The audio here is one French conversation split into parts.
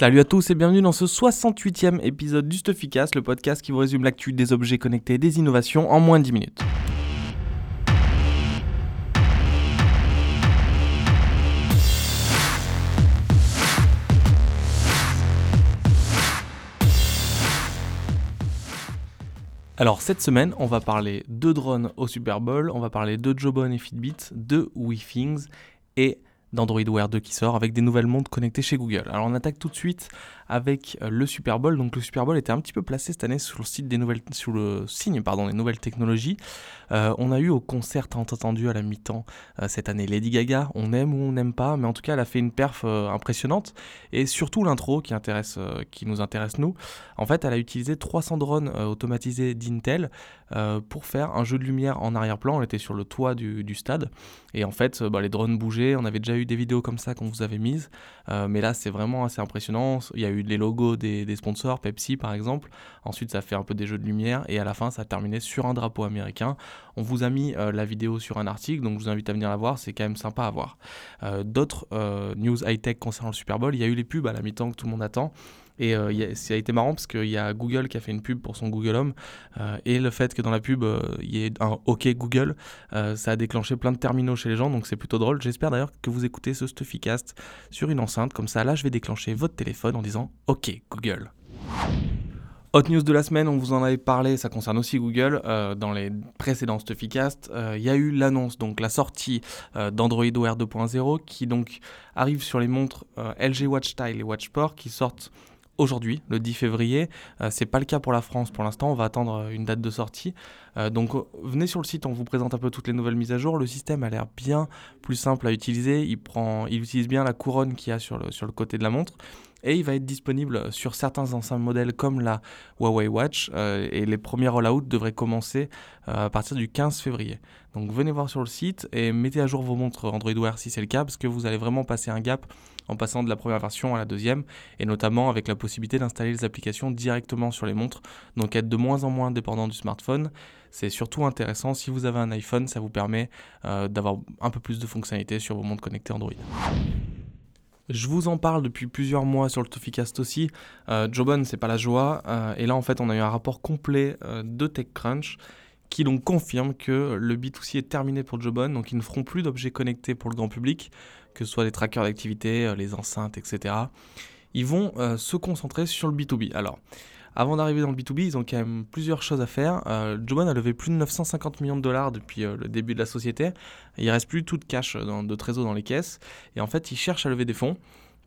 Salut à tous et bienvenue dans ce 68e épisode du Stuffycast, le podcast qui vous résume l'actu des objets connectés et des innovations en moins de 10 minutes. Alors cette semaine, on va parler de drones au Super Bowl, on va parler de Jobon et Fitbit, de WeThings et d'Android Wear 2 qui sort avec des nouvelles montres connectées chez Google. Alors on attaque tout de suite avec euh, le Super Bowl. Donc le Super Bowl était un petit peu placé cette année sur le site des nouvelles, sur le signe pardon des nouvelles technologies. Euh, on a eu au concert entendu à la mi-temps euh, cette année Lady Gaga. On aime ou on n'aime pas, mais en tout cas elle a fait une perf impressionnante et surtout l'intro qui intéresse, qui nous intéresse nous. En fait, elle a utilisé 300 drones automatisés d'Intel pour faire un jeu de lumière en arrière-plan. On était sur le toit du, stade et en fait bah, les drones bougeaient. On avait déjà eu des vidéos comme ça qu'on vous avait mises, mais là c'est vraiment assez impressionnant. Il y a eu les logos des, sponsors, Pepsi par exemple. Ensuite, ça fait un peu des jeux de lumière et à la fin, ça a terminé sur un drapeau américain. On vous a mis euh, la vidéo sur un article, donc je vous invite à venir la voir, c'est quand même sympa à voir. Euh, d'autres euh, news high-tech concernant le Super Bowl, il y a eu les pubs à la mi-temps que tout le monde attend. Et ça a été marrant parce qu'il y a Google qui a fait une pub pour son Google Home. et le fait que dans la pub, il y ait un OK Google, ça a déclenché plein de terminaux chez les gens. Donc c'est plutôt drôle. J'espère d'ailleurs que vous écoutez ce Stuffycast sur une enceinte. Comme ça, là, je vais déclencher votre téléphone en disant OK Google. Hot news de la semaine, on vous en avait parlé, ça concerne aussi Google, euh, dans les précédents Stuffycast, euh, il y a eu l'annonce, donc la sortie euh, d'Android Wear 2.0 qui donc arrive sur les montres LG Watch Style et Watch Sport qui sortent aujourd'hui, le 10 février. c'est pas le cas pour la France pour l'instant, on va attendre une date de sortie. donc venez sur le site, on vous présente un peu toutes les nouvelles mises à jour. Le système a l'air bien plus simple à utiliser, il, prend, il utilise bien la couronne qu'il y a sur le, sur le côté de la montre et il va être disponible sur certains anciens modèles comme la Huawei Watch euh, et les premiers rollouts devraient commencer euh, à partir du 15 février. Donc venez voir sur le site et mettez à jour vos montres Android Wear si c'est le cas parce que vous allez vraiment passer un gap en passant de la première version à la deuxième et notamment avec la possibilité d'installer les applications directement sur les montres donc être de moins en moins dépendant du smartphone. C'est surtout intéressant si vous avez un iPhone, ça vous permet euh, d'avoir un peu plus de fonctionnalités sur vos montres connectées Android. Je vous en parle depuis plusieurs mois sur le Toficast aussi. Euh, Jobon, c'est pas la joie. Euh, et là, en fait, on a eu un rapport complet euh, de TechCrunch qui donc confirme que le B2C est terminé pour Jobon. Donc, ils ne feront plus d'objets connectés pour le grand public, que ce soit les trackers d'activité, les enceintes, etc. Ils vont se concentrer sur le B2B. Alors, avant d'arriver dans le B2B, ils ont quand même plusieurs choses à faire. Euh, a levé plus de 950 millions de dollars depuis euh, le début de la société. Il reste plus tout de cash de trésor dans les caisses. Et en fait, ils cherchent à lever des fonds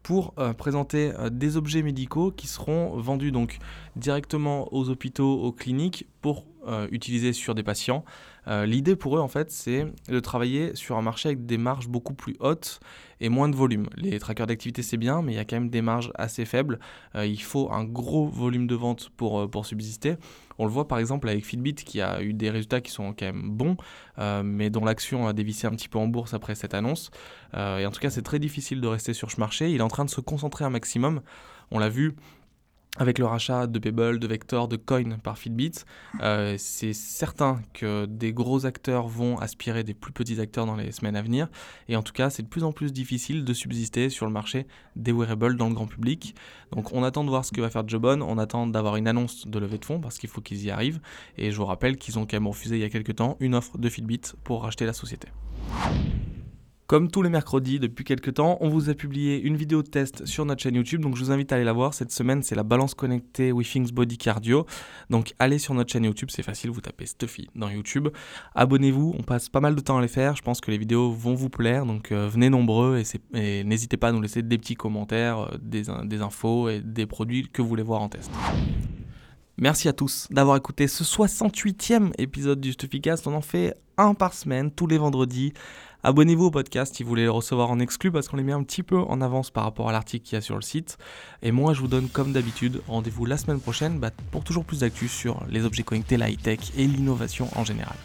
pour euh, présenter des objets médicaux qui seront vendus donc directement aux hôpitaux, aux cliniques pour utiliser sur des patients. L'idée pour eux en fait c'est de travailler sur un marché avec des marges beaucoup plus hautes et moins de volume. Les trackers d'activité c'est bien, mais il y a quand même des marges assez faibles. Euh, il faut un gros volume de vente pour, euh, pour subsister. On le voit par exemple avec Fitbit qui a eu des résultats qui sont quand même bons, euh, mais dont l'action a dévissé un petit peu en bourse après cette annonce. et en tout cas c'est très difficile de rester sur ce marché. Il est en train de se concentrer un maximum. On l'a vu, avec le rachat de Pebble, de Vector, de Coin par Fitbit, euh, c'est certain que des gros acteurs vont aspirer des plus petits acteurs dans les semaines à venir. Et en tout cas, c'est de plus en plus difficile de subsister sur le marché des wearables dans le grand public. Donc on attend de voir ce que va faire Jobon, on attend d'avoir une annonce de levée de fonds parce qu'il faut qu'ils y arrivent. Et je vous rappelle qu'ils ont quand même refusé il y a quelques temps une offre de Fitbit pour racheter la société. Comme tous les mercredis depuis quelques temps, on vous a publié une vidéo de test sur notre chaîne YouTube, donc je vous invite à aller la voir. Cette semaine, c'est la balance connectée WeThings Body Cardio. Donc allez sur notre chaîne YouTube, c'est facile, vous tapez Stuffy dans YouTube. Abonnez-vous, on passe pas mal de temps à les faire, je pense que les vidéos vont vous plaire, donc euh, venez nombreux et, n'hésitez pas à nous laisser des petits commentaires, euh, des, des infos et des produits que vous voulez voir en test. Merci à tous d'avoir écouté ce 68e épisode du Stuffycast. On en fait un par semaine, tous les vendredis. Abonnez-vous au podcast si vous voulez le recevoir en exclu parce qu'on les met un petit peu en avance par rapport à l'article qu'il y a sur le site. Et moi, je vous donne comme d'habitude rendez-vous la semaine prochaine bah, pour toujours plus d'actu sur les objets connectés, la high-tech et l'innovation en général.